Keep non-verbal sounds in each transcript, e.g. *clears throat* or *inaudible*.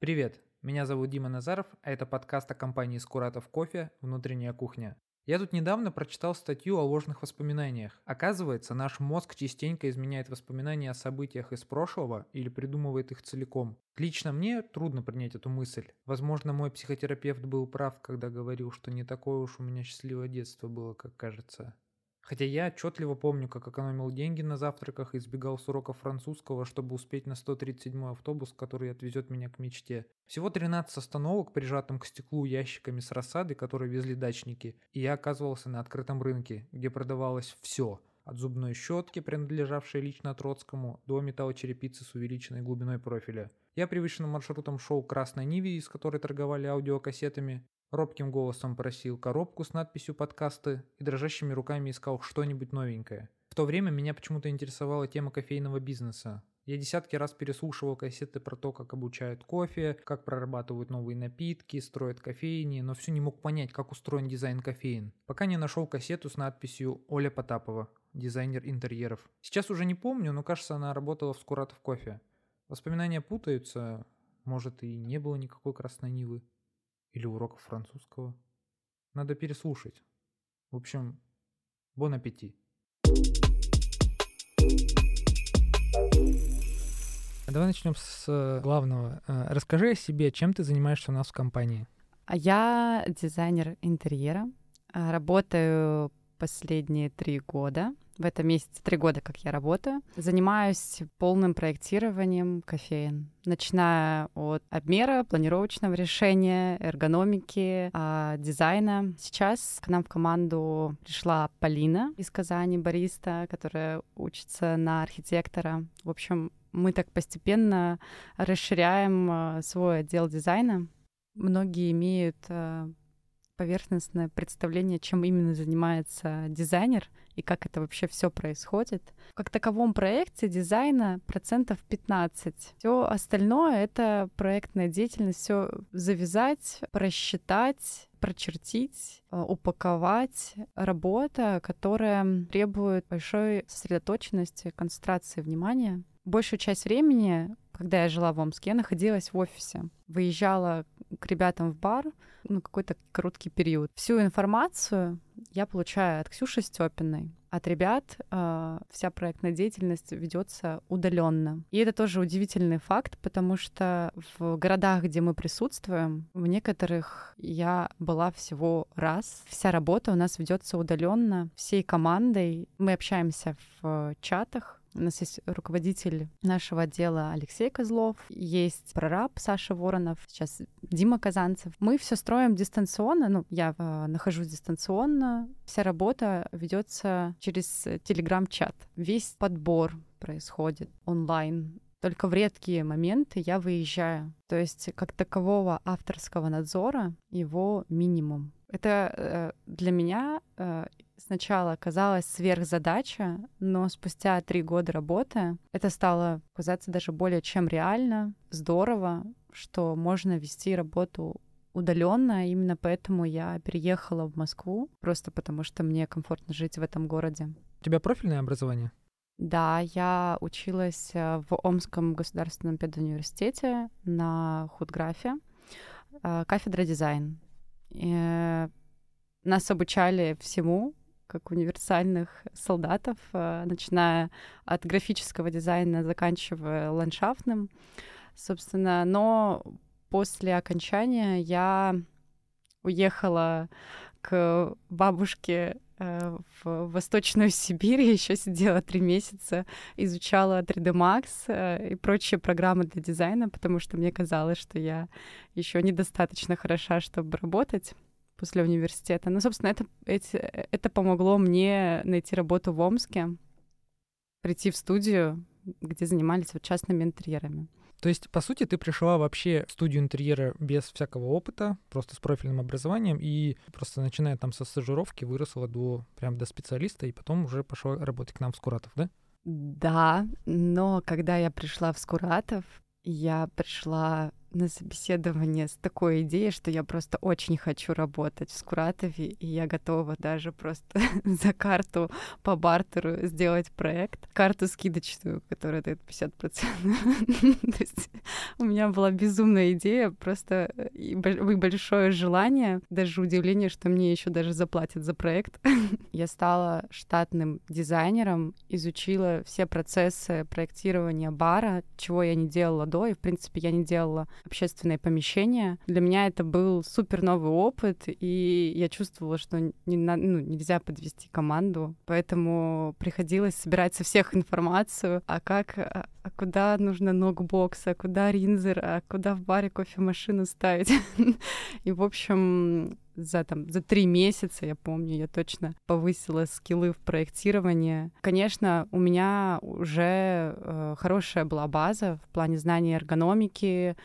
Привет, меня зовут Дима Назаров, а это подкаст о компании Скуратов Кофе «Внутренняя кухня». Я тут недавно прочитал статью о ложных воспоминаниях. Оказывается, наш мозг частенько изменяет воспоминания о событиях из прошлого или придумывает их целиком. Лично мне трудно принять эту мысль. Возможно, мой психотерапевт был прав, когда говорил, что не такое уж у меня счастливое детство было, как кажется. Хотя я отчетливо помню, как экономил деньги на завтраках и избегал с уроков французского, чтобы успеть на 137 автобус, который отвезет меня к мечте. Всего 13 остановок, прижатым к стеклу ящиками с рассадой, которые везли дачники, и я оказывался на открытом рынке, где продавалось все – от зубной щетки, принадлежавшей лично Троцкому, до металлочерепицы с увеличенной глубиной профиля. Я привычным маршрутом шел к Красной Ниве, из которой торговали аудиокассетами, Робким голосом просил коробку с надписью «Подкасты» и дрожащими руками искал что-нибудь новенькое. В то время меня почему-то интересовала тема кофейного бизнеса. Я десятки раз переслушивал кассеты про то, как обучают кофе, как прорабатывают новые напитки, строят кофейни, но все не мог понять, как устроен дизайн кофеин. Пока не нашел кассету с надписью «Оля Потапова», дизайнер интерьеров. Сейчас уже не помню, но кажется, она работала в Скуратов кофе. Воспоминания путаются, может и не было никакой красной нивы или уроков французского. Надо переслушать. В общем, бон аппетит. Давай начнем с э, главного. Э, расскажи о себе, чем ты занимаешься у нас в компании. А я дизайнер интерьера. Э, работаю последние три года в этом месяце три года, как я работаю. Занимаюсь полным проектированием кофеин, начиная от обмера, планировочного решения, эргономики, а, дизайна. Сейчас к нам в команду пришла Полина из Казани, бариста, которая учится на архитектора. В общем, мы так постепенно расширяем а, свой отдел дизайна. Многие имеют а, поверхностное представление, чем именно занимается дизайнер и как это вообще все происходит. Как таковом проекте дизайна процентов 15. Все остальное — это проектная деятельность, все завязать, просчитать, прочертить, э, упаковать. Работа, которая требует большой сосредоточенности, концентрации внимания. Большую часть времени когда я жила в Омске, я находилась в офисе. Выезжала к ребятам в бар, ну, какой-то короткий период. Всю информацию я получаю от Ксюши Степиной. От ребят э, вся проектная деятельность ведется удаленно. И это тоже удивительный факт, потому что в городах, где мы присутствуем, в некоторых я была всего раз. Вся работа у нас ведется удаленно, всей командой. Мы общаемся в чатах, у нас есть руководитель нашего отдела Алексей Козлов, есть прораб Саша Воронов, сейчас Дима Казанцев. Мы все строим дистанционно, ну, я э, нахожусь дистанционно. Вся работа ведется через телеграм-чат. Весь подбор происходит онлайн. Только в редкие моменты я выезжаю. То есть как такового авторского надзора его минимум. Это э, для меня э, сначала казалась сверхзадача, но спустя три года работы это стало казаться даже более чем реально, здорово, что можно вести работу удаленно. Именно поэтому я переехала в Москву, просто потому что мне комфортно жить в этом городе. У тебя профильное образование? Да, я училась э, в Омском государственном педуниверситете на худграфе, э, кафедра дизайн. И нас обучали всему, как универсальных солдатов, э, начиная от графического дизайна, заканчивая ландшафтным, собственно. Но после окончания я уехала к бабушке э, в Восточную Сибирь, *laughs* я еще сидела три месяца, изучала 3D Max э, и прочие программы для дизайна, потому что мне казалось, что я еще недостаточно хороша, чтобы работать после университета. Ну, собственно, это, эти, это помогло мне найти работу в Омске, прийти в студию, где занимались вот частными интерьерами. То есть, по сути, ты пришла вообще в студию интерьера без всякого опыта, просто с профильным образованием, и просто начиная там со стажировки выросла до прям до специалиста, и потом уже пошла работать к нам в Скуратов, да? Да, но когда я пришла в Скуратов, я пришла на собеседование с такой идеей, что я просто очень хочу работать в Скуратове, и я готова даже просто *laughs* за карту по бартеру сделать проект. Карту скидочную, которая дает 50%. *laughs* То есть у меня была безумная идея, просто э, и большое желание, даже удивление, что мне еще даже заплатят за проект. *laughs* Я стала штатным дизайнером, изучила все процессы проектирования бара, чего я не делала до, и, в принципе, я не делала общественные помещения. Для меня это был супер новый опыт, и я чувствовала, что не, на, ну, нельзя подвести команду, поэтому приходилось собирать со всех информацию, а как, а, а куда нужно ногбокс, а куда ринзер, а куда в баре кофемашину ставить. *laughs* И, в общем, за там за три месяца, я помню, я точно повысила скиллы в проектировании. Конечно, у меня уже э, хорошая была база в плане знания эргономики,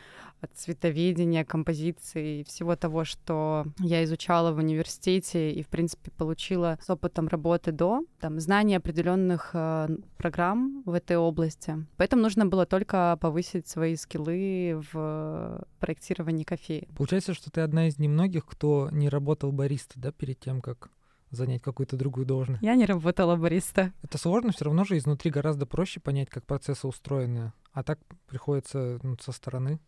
цветоведения, композиции, всего того, что я изучала в университете и, в принципе, получила с опытом работы до, там, знания определенных э, программ в этой области. Поэтому нужно было только повысить свои скиллы в проектировании кофея. Получается, что ты одна из немногих, кто не работал бариста, да, перед тем, как занять какую-то другую должность. Я не работала бариста. Это сложно, все равно же изнутри гораздо проще понять, как процессы устроены. А так приходится ну, со стороны.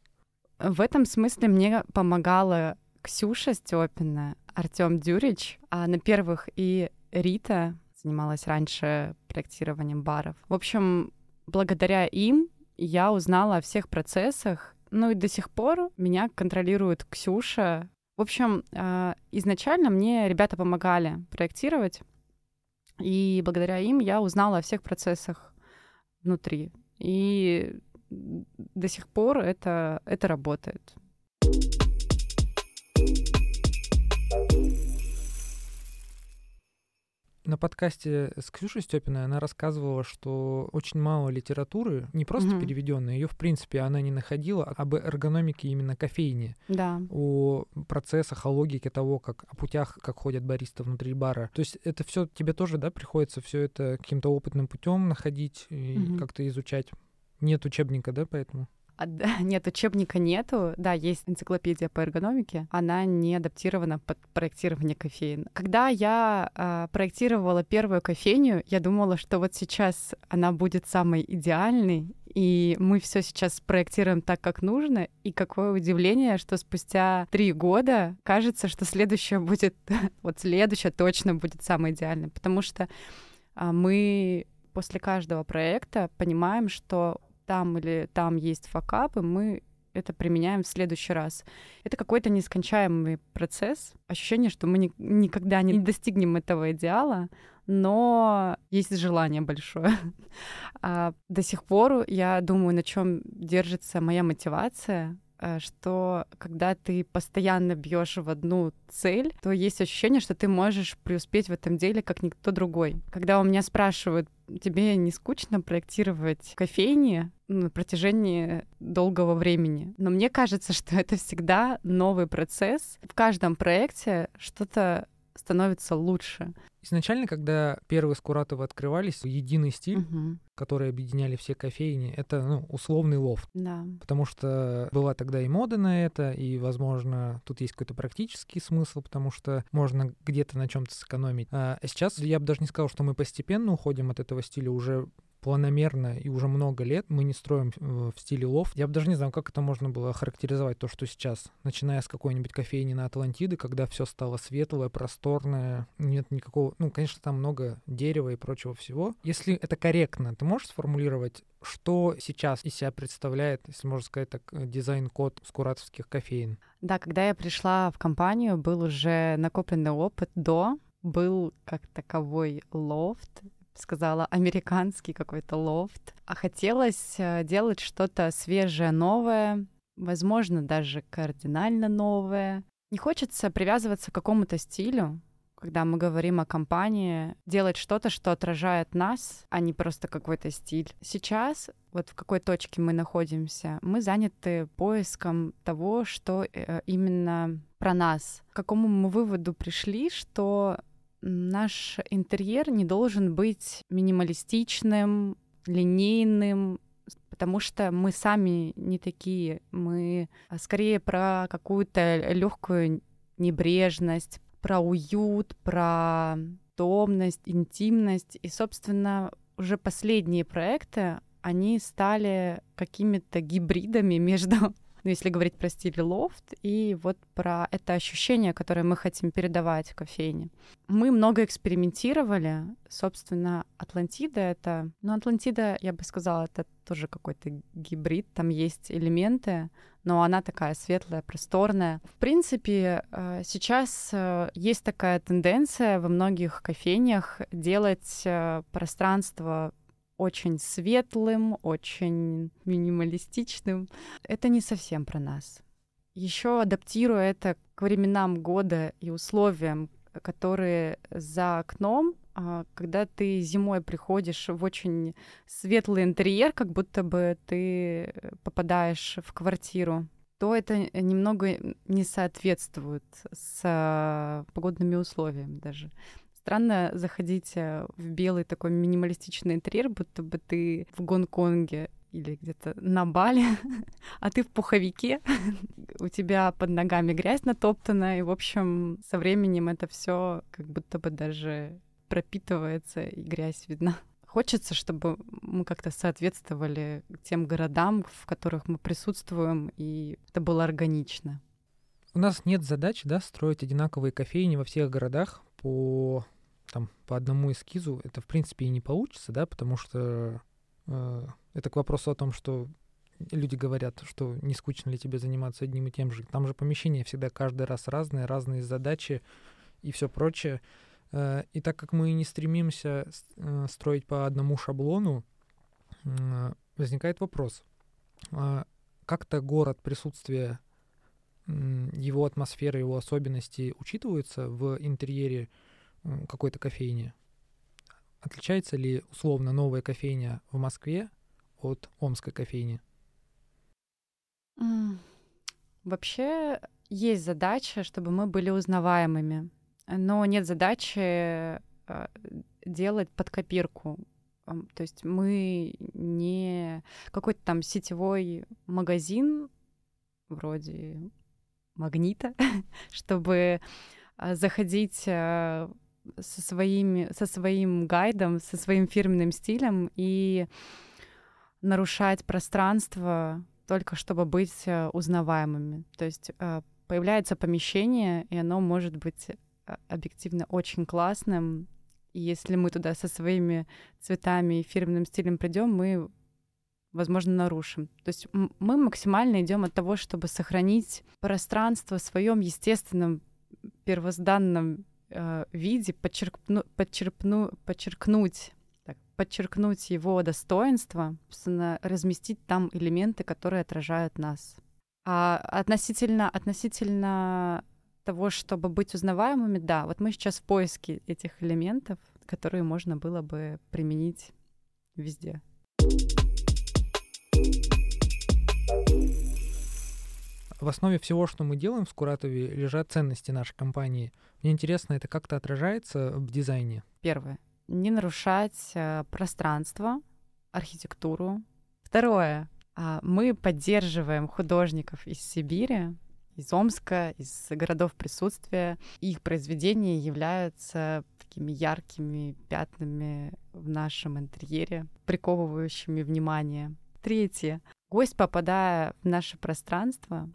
В этом смысле мне помогала Ксюша Степина, Артем Дюрич, а на первых и Рита занималась раньше проектированием баров. В общем, благодаря им я узнала о всех процессах, ну и до сих пор меня контролирует Ксюша. В общем, а, изначально мне ребята помогали проектировать, и благодаря им я узнала о всех процессах внутри. И до сих пор это, это работает. На подкасте с Ксюшей Степиной она рассказывала, что очень мало литературы, не просто угу. переведенной, ее в принципе она не находила об эргономике именно кофейни, да. о процессах, о логике того, как о путях, как ходят баристы внутри бара. То есть это все тебе тоже, да, приходится все это каким-то опытным путем находить и угу. как-то изучать. Нет учебника, да, поэтому? А, *laughs* нет, учебника нету. Да, есть энциклопедия по эргономике. Она не адаптирована под проектирование кофеин. Когда я э, проектировала первую кофейню, я думала, что вот сейчас она будет самой идеальной, и мы все сейчас проектируем так, как нужно. И какое удивление, что спустя три года кажется, что следующее будет, *laughs* вот следующее точно будет самое идеальное, потому что а, мы после каждого проекта понимаем, что там или там есть факапы, мы это применяем в следующий раз. Это какой-то нескончаемый процесс. Ощущение, что мы ни, никогда не достигнем этого идеала, но есть желание большое. *laughs* А до сих пор я думаю, на чем держится моя мотивация, э, что когда ты постоянно бьешь в одну цель, то есть ощущение, что ты можешь преуспеть в этом деле, как никто другой. Когда у меня спрашивают, тебе не скучно проектировать кофейни на протяжении долгого времени. Но мне кажется, *laughs* что это всегда новый процесс. В каждом проекте что-то становится лучше. Изначально, когда первые Скуратовы открывались, единый стиль, угу. который объединяли все кофейни, это ну, условный лофт. Да. Потому что была тогда и мода на это, и, возможно, тут есть какой-то практический смысл, потому что можно где-то на чем-то сэкономить. А сейчас я бы даже не сказал, что мы постепенно уходим от этого стиля, уже планомерно и уже много лет мы не строим э, в стиле лофт. Я бы даже не знаю, как это можно было характеризовать, то, что сейчас, начиная с какой-нибудь кофейни на Атлантиды, когда все стало светлое, просторное, нет никакого, ну, конечно, там много дерева и прочего всего. Если это корректно, ты можешь сформулировать, что сейчас из себя представляет, если можно сказать так, э, дизайн-код скуратовских кофеен? Да, когда я пришла в компанию, был уже накопленный опыт до, был как таковой лофт, сказала, американский какой-то лофт. А хотелось э, делать что-то свежее, новое, возможно, даже кардинально новое. Не хочется привязываться к какому-то стилю, когда мы говорим о компании, делать что-то, что отражает нас, а не просто какой-то стиль. Сейчас, вот в какой точке мы находимся, мы заняты поиском того, что э, именно про нас. К какому мы выводу пришли, что наш интерьер не должен быть минималистичным, линейным, потому что мы сами не такие. Мы а, скорее про какую-то легкую небрежность, про уют, про томность, интимность. И, собственно, уже последние проекты, они стали какими-то гибридами *laughs* между ну, если говорить про стиль лофт, и вот про это ощущение, которое мы хотим передавать кофейне. Мы много экспериментировали. Собственно, Атлантида — это... Ну, Атлантида, я бы сказала, это тоже какой-то гибрид. Там есть элементы, но она такая светлая, просторная. В принципе, э, сейчас э, есть такая тенденция во многих кофейнях делать э, пространство очень светлым, очень минималистичным. Это не совсем про нас. Еще адаптируя это к временам года и условиям, которые за окном, а, когда ты зимой приходишь в очень светлый интерьер, как будто бы ты попадаешь в квартиру, то это немного не соответствует с погодными условиями даже странно заходить э, в белый такой минималистичный интерьер, будто бы ты в Гонконге или где-то на Бали, *laughs* а ты в пуховике, *laughs* у тебя под ногами грязь натоптана, и, в общем, со временем это все как будто бы даже пропитывается, и грязь видна. Хочется, чтобы мы как-то соответствовали тем городам, в которых мы присутствуем, и это было органично. У нас нет задачи, да, строить одинаковые кофейни во всех городах по там по одному эскизу, это в принципе и не получится, да, потому что э, это к вопросу о том, что люди говорят, что не скучно ли тебе заниматься одним и тем же. Там же помещения всегда каждый раз разные, разные задачи и все прочее. Э, и так как мы не стремимся э, строить по одному шаблону, э, возникает вопрос, э, как-то город, присутствие его атмосферы, его особенности учитываются в интерьере какой-то кофейни. Отличается ли условно новая кофейня в Москве от омской кофейни? Вообще есть задача, чтобы мы были узнаваемыми, но нет задачи э, делать под копирку. То есть мы не какой-то там сетевой магазин вроде магнита, *laughs* чтобы а, заходить э, со, своими, со своим гайдом, со своим фирменным стилем и нарушать пространство только чтобы быть э, узнаваемыми. То есть э, появляется помещение, и оно может быть э, объективно очень классным. И если мы туда со своими цветами и фирменным стилем придем, мы, возможно, нарушим. То есть мы максимально идем от того, чтобы сохранить пространство в своем естественном первозданном э, виде подчеркну, подчеркну, подчеркнуть так, подчеркнуть его достоинство, собственно, разместить там элементы, которые отражают нас. А относительно, относительно того, чтобы быть узнаваемыми, да, вот мы сейчас в поиске этих элементов, которые можно было бы применить везде. В основе всего, что мы делаем в Скуратове, лежат ценности нашей компании. Мне интересно, это как-то отражается в дизайне? Первое. Не нарушать э, пространство, архитектуру. Второе. Э, мы поддерживаем художников из Сибири, из Омска, из городов присутствия. Их произведения являются такими яркими пятнами в нашем интерьере, приковывающими внимание. Третье. Гость, попадая в наше пространство, а,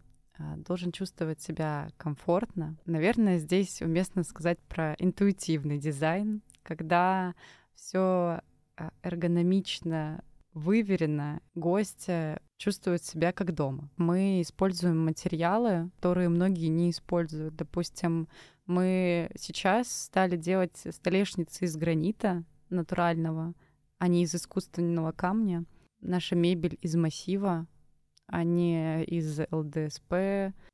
должен чувствовать себя комфортно. Наверное, здесь уместно сказать про интуитивный дизайн, когда все а, эргономично выверено, гость чувствует себя как дома. Мы используем материалы, которые многие не используют. Допустим, мы сейчас стали делать столешницы из гранита натурального, а не из искусственного камня. Наша мебель из массива, а не из ЛДСП.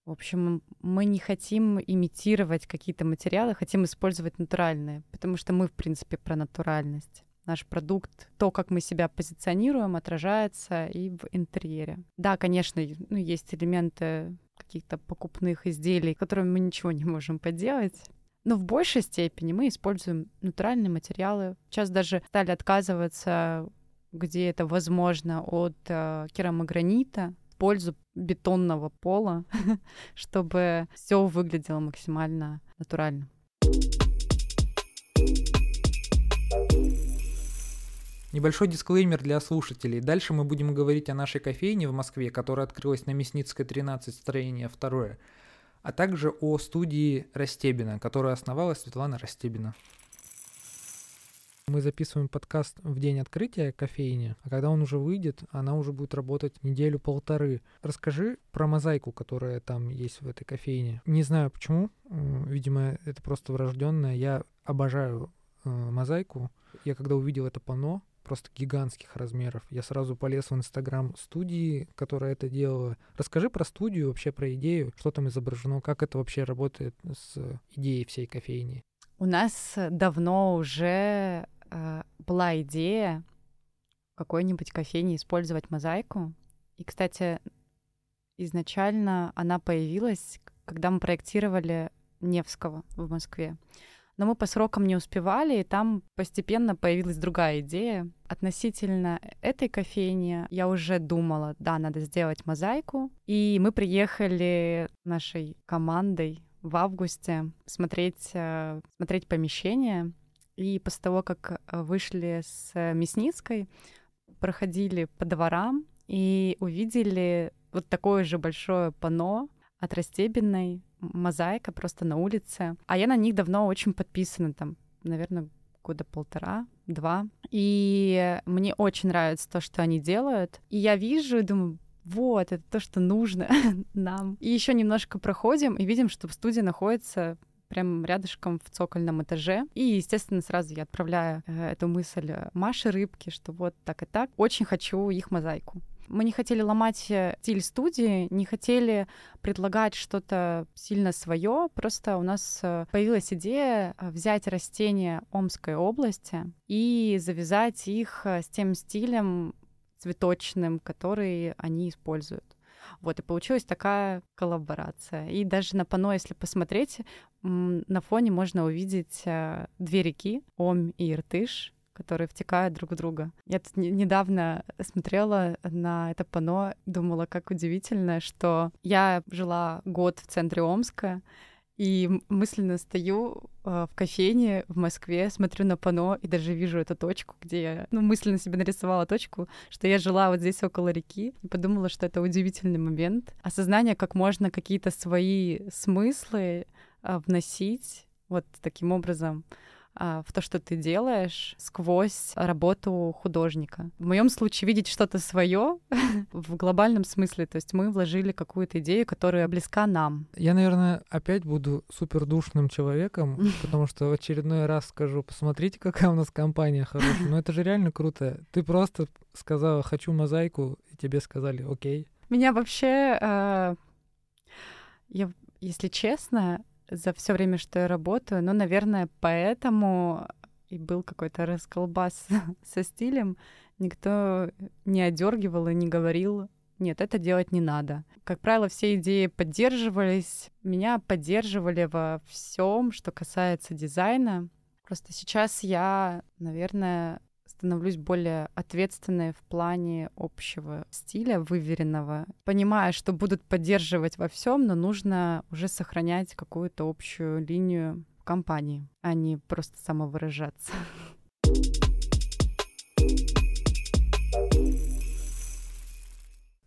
В общем, мы не хотим имитировать какие-то материалы, хотим использовать натуральные, потому что мы, в принципе, про натуральность. Наш продукт, то, как мы себя позиционируем, отражается и в интерьере. Да, конечно, ну, есть элементы каких-то покупных изделий, которыми мы ничего не можем поделать. Но в большей степени мы используем натуральные материалы. Сейчас даже стали отказываться где это возможно, от э, керамогранита пользу бетонного пола, *laughs* чтобы все выглядело максимально натурально. Небольшой дисклеймер для слушателей. Дальше мы будем говорить о нашей кофейне в Москве, которая открылась на Мясницкой 13, строение 2, а также о студии Растебина, которую основала Светлана Растебина. Мы записываем подкаст в день открытия кофейни, а когда он уже выйдет, она уже будет работать неделю-полторы. Расскажи про мозаику, которая там есть в этой кофейне. Не знаю почему, видимо, это просто врожденное. Я обожаю э, мозаику. Я когда увидел это панно, просто гигантских размеров. Я сразу полез в инстаграм студии, которая это делала. Расскажи про студию, вообще про идею, что там изображено, как это вообще работает с идеей всей кофейни. У нас давно уже была идея какой-нибудь кофейне использовать мозаику. И, кстати, изначально она появилась, когда мы проектировали Невского в Москве. Но мы по срокам не успевали, и там постепенно появилась другая идея. Относительно этой кофейни я уже думала, да, надо сделать мозаику. И мы приехали нашей командой в августе смотреть, э, смотреть помещение. И после того, как э, вышли с Мясницкой, проходили по дворам и увидели вот такое же большое панно от Растебиной, мозаика просто на улице. А я на них давно очень подписана, там, наверное, года полтора, два. И мне очень нравится то, что они делают. И я вижу и думаю, вот, это то, что нужно *laughs* нам. И еще немножко проходим и видим, что в студии находится прям рядышком в цокольном этаже. И, естественно, сразу я отправляю э, эту мысль Маше Рыбке, что вот так и так. Очень хочу их мозаику. Мы не хотели ломать э, стиль студии, не хотели предлагать что-то сильно свое. Просто у нас э, появилась идея взять растения Омской области и завязать их с тем стилем цветочным, который они используют. Вот, и получилась такая коллаборация. И даже на пано, если посмотреть, на фоне можно увидеть э, две реки, Ом и Иртыш, которые втекают друг в друга. Я тут недавно смотрела на это пано, думала, как удивительно, что я жила год в центре Омска, и мысленно стою э, в кофейне в Москве, смотрю на пано и даже вижу эту точку, где я ну, мысленно себе нарисовала точку, что я жила вот здесь около реки, и подумала, что это удивительный момент. Осознание, как можно какие-то свои смыслы э, вносить вот таким образом в то, что ты делаешь, сквозь работу художника. В моем случае видеть что-то свое *laughs* в глобальном смысле, то есть мы вложили какую-то идею, которая близка нам. Я, наверное, опять буду супер душным человеком, *laughs* потому что в очередной раз скажу, посмотрите, какая у нас компания хорошая. Но это же реально круто. Ты просто сказала, хочу мозаику, и тебе сказали, окей. Меня вообще, э, я, если честно, за все время, что я работаю. Ну, наверное, поэтому и был какой-то расколбас *laughs* со стилем. Никто не одергивал и не говорил, нет, это делать не надо. Как правило, все идеи поддерживались. Меня поддерживали во всем, что касается дизайна. Просто сейчас я, наверное, становлюсь более ответственной в плане общего стиля, выверенного. Понимая, что будут поддерживать во всем, но нужно уже сохранять какую-то общую линию компании, а не просто самовыражаться.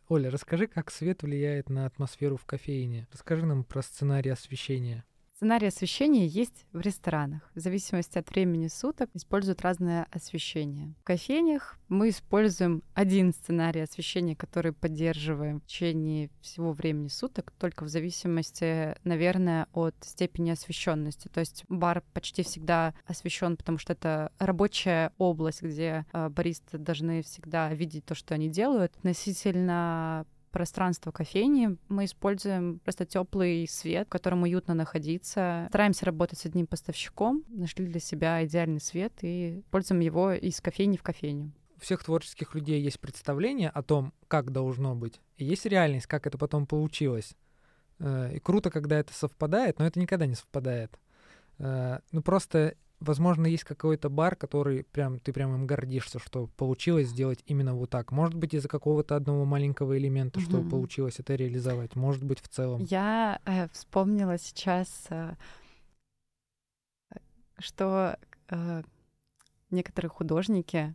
Оля, расскажи, как свет влияет на атмосферу в кофейне. Расскажи нам про сценарий освещения. Сценарий освещения есть в ресторанах. В зависимости от времени суток используют разное освещение. В кофейнях мы используем один сценарий освещения, который поддерживаем в течение всего времени суток, только в зависимости, наверное, от степени освещенности. То есть бар почти всегда освещен, потому что это рабочая область, где э, баристы должны всегда видеть то, что они делают. Относительно пространство кофейни мы используем просто теплый свет, в котором уютно находиться. Стараемся работать с одним поставщиком, нашли для себя идеальный свет и используем его из кофейни в кофейню. У всех творческих людей есть представление о том, как должно быть, и есть реальность, как это потом получилось. Э, и круто, когда это совпадает, но это никогда не совпадает. Э, ну просто возможно, есть какой-то бар, который прям ты прям им гордишься, что получилось сделать именно вот так. Может быть, из-за какого-то одного маленького элемента, угу. что получилось это реализовать. Может быть, в целом. Я э, вспомнила сейчас, э, что э, некоторые художники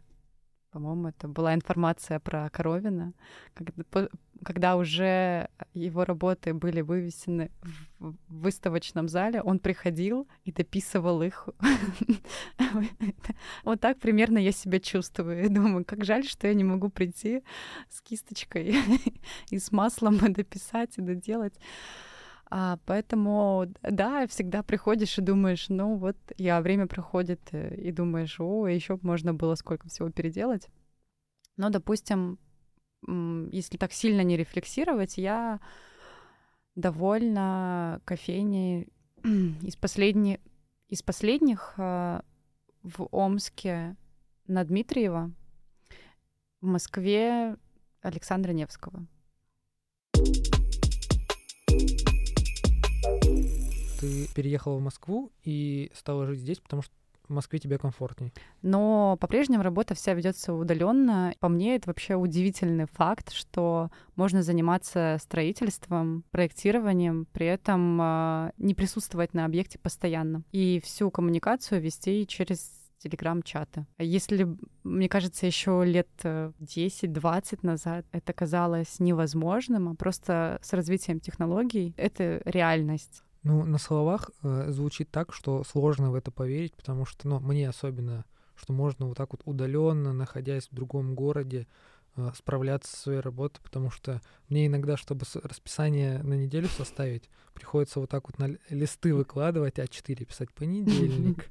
по-моему, это была информация про Коровина, когда, когда уже его работы были вывесены в выставочном зале, он приходил и дописывал их. *laughs* Вот так примерно я себя чувствую. Думаю, как жаль, что я не могу прийти с кисточкой *laughs* и с маслом *laughs* дописать и доделать. А, поэтому, да, всегда приходишь и думаешь, ну вот, я время проходит, э, и думаешь, о, еще можно было сколько всего переделать. Но, допустим, если так сильно не рефлексировать, я довольна кофейней *clears throat* из, последней, из последних а, в Омске на Дмитриева, в Москве Александра Невского. Ты переехала в Москву и стала жить здесь, потому что в Москве тебе комфортней. Но по-прежнему работа вся ведется удаленно. По мне, это вообще удивительный факт, что можно заниматься строительством, проектированием, при этом э, не присутствовать на объекте постоянно. И всю коммуникацию вести через телеграм-чаты. Если, мне кажется, еще лет 10-20 э, назад это казалось невозможным, а просто с развитием технологий это реальность. Ну, на словах э, звучит так, что сложно в это поверить, потому что, ну, мне особенно, что можно вот так вот удаленно, находясь в другом городе, э, справляться со своей работой, потому что мне иногда, чтобы расписание на неделю составить, приходится вот так вот на листы выкладывать, А4 писать *laughs* понедельник,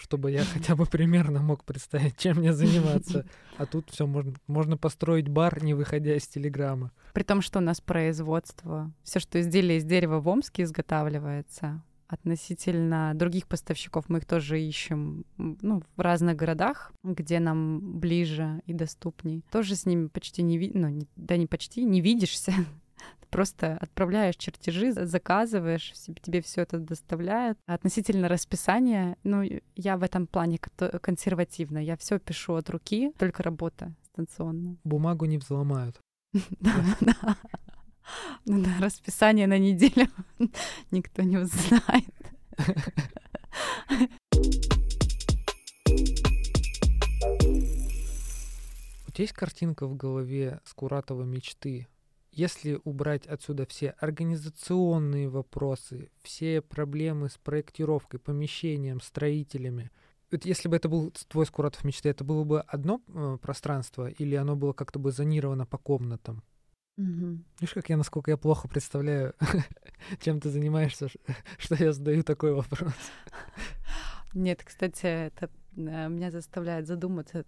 чтобы я хотя бы примерно мог представить, чем мне заниматься. *laughs* А тут все можно, можно построить бар, не выходя из Телеграма. При том, что у нас производство, все, что изделие из дерева в Омске изготавливается, относительно других поставщиков мы их тоже ищем ну, в разных городах, где нам ближе и доступней. Тоже с ними почти не видно, ну, не, да не почти, не видишься, *laughs* просто отправляешь чертежи, заказываешь, тебе все это доставляют. Относительно расписания, ну, я в этом плане консервативна. Я все пишу от руки, только работа станционная. Бумагу не взломают. *laughs* Да. Ну да, расписание на неделю *laughs* никто не узнает. *laughs* У тебя есть картинка в голове Скуратова мечты если убрать отсюда все организационные вопросы, все проблемы с проектировкой, помещением, строителями, вот если бы это был твой Скуратов мечты, это было бы одно э, пространство или оно было как-то бы зонировано по комнатам? Угу. Видишь, как я, насколько я плохо представляю, *laughs* чем ты занимаешься, *laughs* что я задаю такой вопрос. *laughs* Нет, кстати, это э, меня заставляет задуматься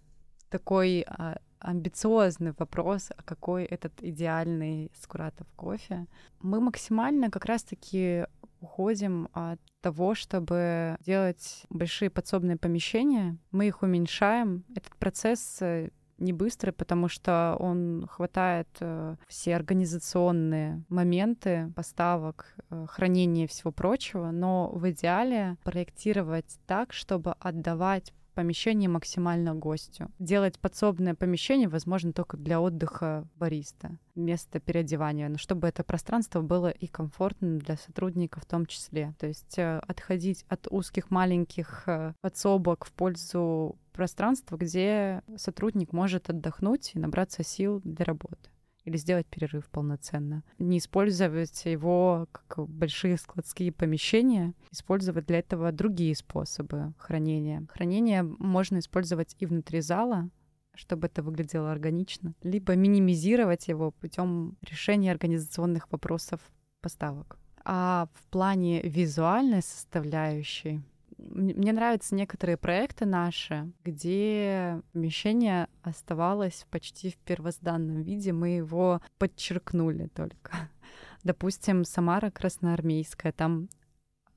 такой а, амбициозный вопрос, а какой этот идеальный Скуратов кофе. Мы максимально как раз-таки уходим от того, чтобы делать большие подсобные помещения. Мы их уменьшаем. Этот процесс э, не быстрый, потому что он хватает э, все организационные моменты поставок, э, хранения и всего прочего, но в идеале проектировать так, чтобы отдавать помещение максимально гостю. Делать подсобное помещение возможно только для отдыха бариста, место переодевания, но чтобы это пространство было и комфортным для сотрудников в том числе. То есть э, отходить от узких маленьких э, подсобок в пользу пространства, где сотрудник может отдохнуть и набраться сил для работы или сделать перерыв полноценно. Не использовать его как большие складские помещения, использовать для этого другие способы хранения. Хранение можно использовать и внутри зала, чтобы это выглядело органично, либо минимизировать его путем решения организационных вопросов поставок. А в плане визуальной составляющей мне нравятся некоторые проекты наши, где помещение оставалось почти в первозданном виде, мы его подчеркнули только. *laughs* Допустим, Самара Красноармейская, там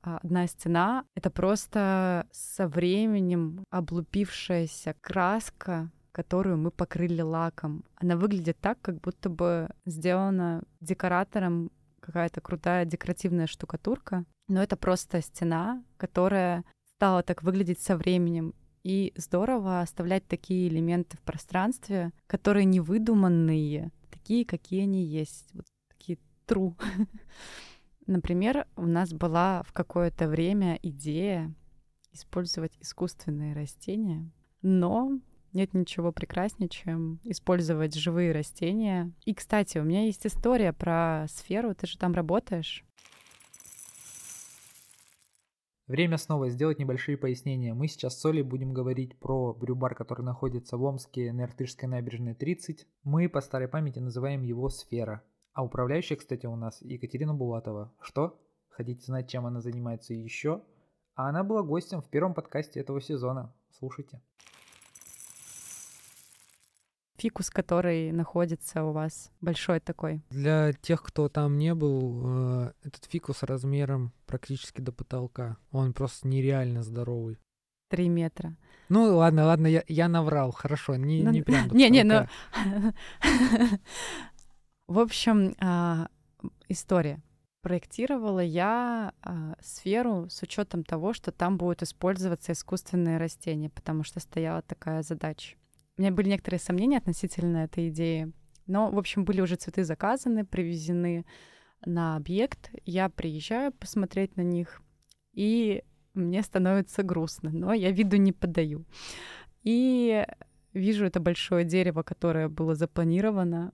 одна стена — это просто со временем облупившаяся краска, которую мы покрыли лаком. Она выглядит так, как будто бы сделана декоратором какая-то крутая декоративная штукатурка, но это просто стена, которая стало так выглядеть со временем. И здорово оставлять такие элементы в пространстве, которые не выдуманные, такие, какие они есть, вот такие true. *laughs* Например, у нас была в какое-то время идея использовать искусственные растения, но нет ничего прекраснее, чем использовать живые растения. И, кстати, у меня есть история про сферу. Ты же там работаешь. Время снова сделать небольшие пояснения. Мы сейчас с Олей будем говорить про брюбар, который находится в Омске на Иртышской набережной 30. Мы по старой памяти называем его «Сфера». А управляющая, кстати, у нас Екатерина Булатова. Что? Хотите знать, чем она занимается еще? А она была гостем в первом подкасте этого сезона. Слушайте фикус, который находится у вас, большой такой? Для тех, кто там не был, э, этот фикус размером практически до потолка. Он просто нереально здоровый. Три метра. Ну ладно, ладно, я, я наврал, хорошо, не, ну, не прям. *laughs* Не, не, ну. *laughs* В общем, а, история. Проектировала я а, сферу с учетом того, что там будут использоваться искусственные растения, потому что стояла такая задача. У меня были некоторые сомнения относительно этой идеи. Но, в общем, были уже цветы заказаны, привезены на объект. Я приезжаю посмотреть на них, и мне становится грустно, но я виду не подаю. И вижу это большое дерево, которое было запланировано,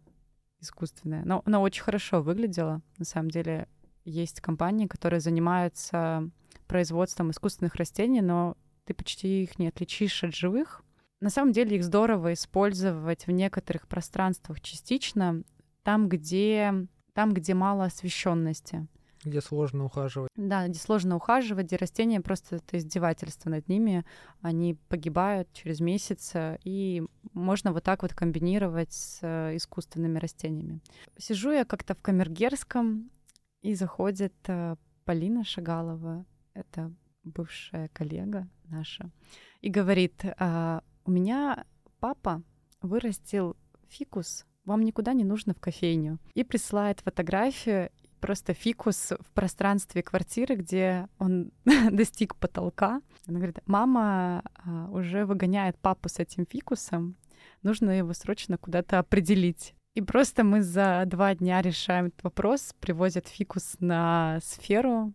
искусственное. Но оно очень хорошо выглядело. На самом деле есть компании, которые занимаются производством искусственных растений, но ты почти их не отличишь от живых. На самом деле их здорово использовать в некоторых пространствах частично, там, где, там, где мало освещенности. Где сложно ухаживать. Да, где сложно ухаживать, где растения просто это издевательство над ними, они погибают через месяц, и можно вот так вот комбинировать с э, искусственными растениями. Сижу я как-то в Камергерском, и заходит э, Полина Шагалова, это бывшая коллега наша, и говорит, «А, у меня папа вырастил фикус, вам никуда не нужно в кофейню. И присылает фотографию просто фикус в пространстве квартиры, где он *laughs* достиг потолка. Она говорит, мама а, уже выгоняет папу с этим фикусом, нужно его срочно куда-то определить. И просто мы за два дня решаем этот вопрос, привозят фикус на сферу,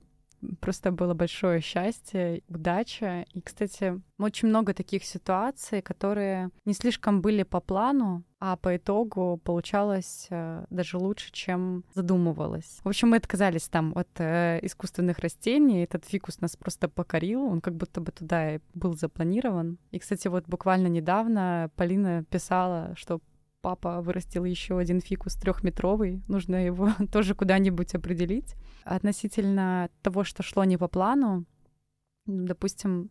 просто было большое счастье, удача. И, кстати, очень много таких ситуаций, которые не слишком были по плану, а по итогу получалось э, даже лучше, чем задумывалось. В общем, мы отказались там от э, искусственных растений. Этот фикус нас просто покорил. Он как будто бы туда и был запланирован. И, кстати, вот буквально недавно Полина писала, что папа вырастил еще один фикус трехметровый, нужно его *laughs* тоже куда-нибудь определить. Относительно того, что шло не по плану, допустим,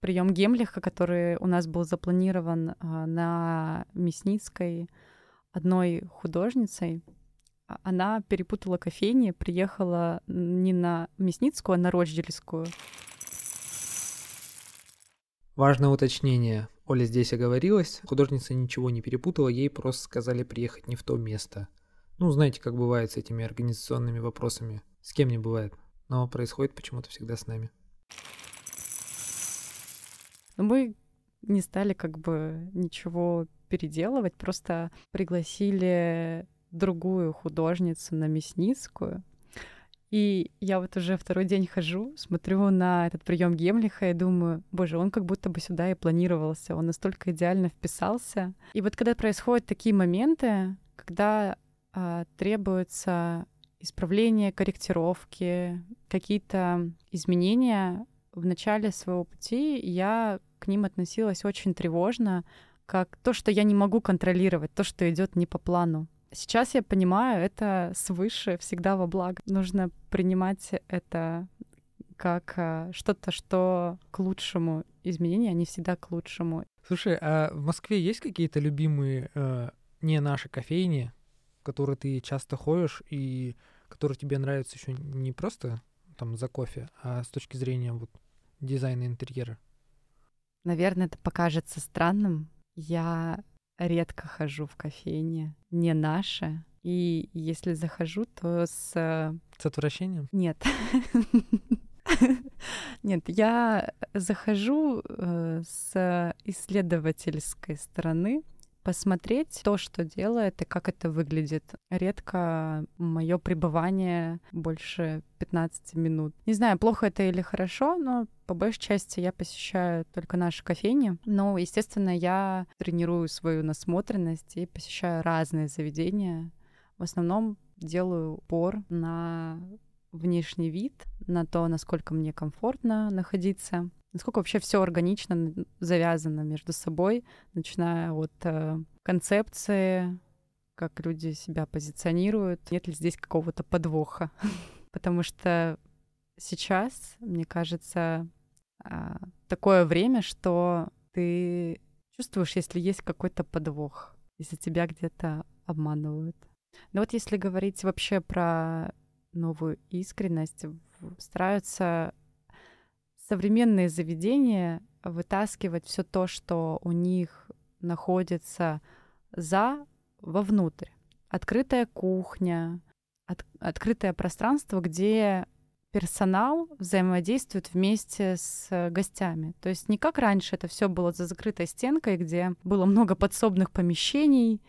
прием Гемлиха, который у нас был запланирован а, на Мясницкой одной художницей, а, она перепутала кофейни, приехала не на Мясницкую, а на Рочдельскую. Важное уточнение. Оля здесь оговорилась, художница ничего не перепутала, ей просто сказали приехать не в то место. Ну, знаете, как бывает с этими организационными вопросами. С кем не бывает. Но происходит почему-то всегда с нами. Мы не стали как бы ничего переделывать, просто пригласили другую художницу на Мясницкую, и я вот уже второй день хожу, смотрю на этот прием Гемлиха и думаю, боже, он как будто бы сюда и планировался, он настолько идеально вписался. И вот когда происходят такие моменты, когда а, требуется исправление, корректировки, какие-то изменения в начале своего пути, я к ним относилась очень тревожно, как то, что я не могу контролировать, то, что идет не по плану. Сейчас я понимаю, это свыше всегда во благо. Нужно принимать это как а, что-то, что к лучшему. Изменения, они всегда к лучшему. Слушай, а в Москве есть какие-то любимые э, не наши кофейни, в которые ты часто ходишь и которые тебе нравятся еще не просто там за кофе, а с точки зрения вот дизайна интерьера? Наверное, это покажется странным. Я редко хожу в кофейне, не наши. И если захожу, то с... С отвращением? Нет. *laughs* Нет, я захожу э, с исследовательской стороны, посмотреть то, что делает и как это выглядит. Редко мое пребывание больше 15 минут. Не знаю, плохо это или хорошо, но по большей части я посещаю только наши кофейни. Но, естественно, я тренирую свою насмотренность и посещаю разные заведения. В основном делаю упор на внешний вид, на то, насколько мне комфортно находиться насколько вообще все органично завязано между собой, начиная от э, концепции, как люди себя позиционируют, нет ли здесь какого-то подвоха. *laughs* Потому что сейчас, мне кажется, э, такое время, что ты чувствуешь, если есть какой-то подвох, если тебя где-то обманывают. Но вот если говорить вообще про новую искренность, стараются современные заведения вытаскивать все то, что у них находится за вовнутрь. Открытая кухня, от, открытое пространство, где персонал взаимодействует вместе с гостями. То есть не как раньше это все было за закрытой стенкой, где было много подсобных помещений,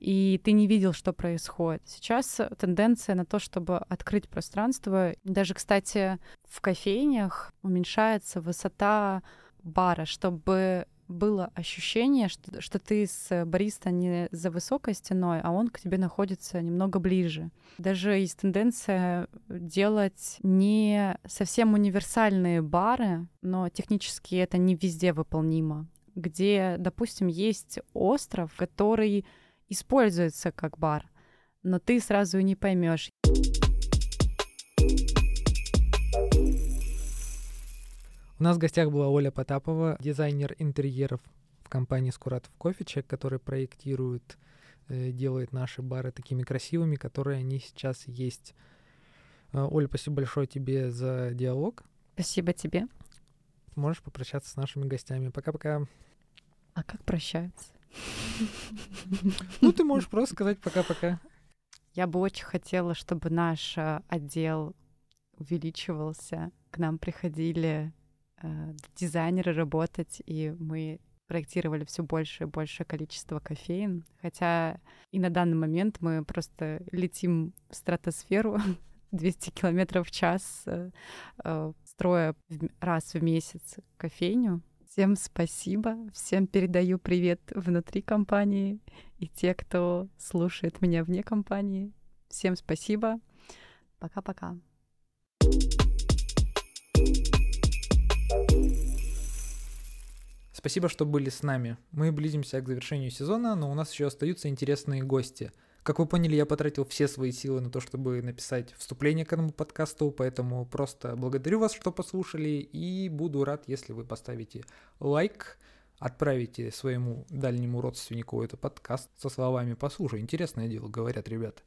и ты не видел, что происходит. Сейчас тенденция на то, чтобы открыть пространство. Даже, кстати, в кофейнях уменьшается высота бара, чтобы было ощущение, что, что ты с бариста не за высокой стеной, а он к тебе находится немного ближе. Даже есть тенденция делать не совсем универсальные бары, но технически это не везде выполнимо где, допустим, есть остров, который используется как бар, но ты сразу не поймешь. У нас в гостях была Оля Потапова, дизайнер интерьеров в компании Скуратов Кофе, человек, который проектирует, э, делает наши бары такими красивыми, которые они сейчас есть. Э, Оля, спасибо большое тебе за диалог. Спасибо тебе. Можешь попрощаться с нашими гостями. Пока-пока. А как прощаются? *laughs* Ну, ты можешь просто сказать пока-пока. Я бы очень хотела, чтобы наш э, отдел увеличивался. К нам приходили э, дизайнеры работать, и мы проектировали все больше и большее количество кофеин. Хотя и на данный момент мы просто летим в стратосферу *laughs* 200 километров в час, э, э, строя раз в месяц кофейню. Всем спасибо, всем передаю привет внутри компании и те, кто слушает меня вне компании. Всем спасибо. Пока-пока. Спасибо, что были с нами. Мы близимся к завершению сезона, но у нас еще остаются интересные гости — как вы поняли, я потратил все свои силы на то, чтобы написать вступление к этому подкасту, поэтому просто благодарю вас, что послушали, и буду рад, если вы поставите лайк, отправите своему дальнему родственнику этот подкаст со словами «Послушай, интересное дело», говорят ребята.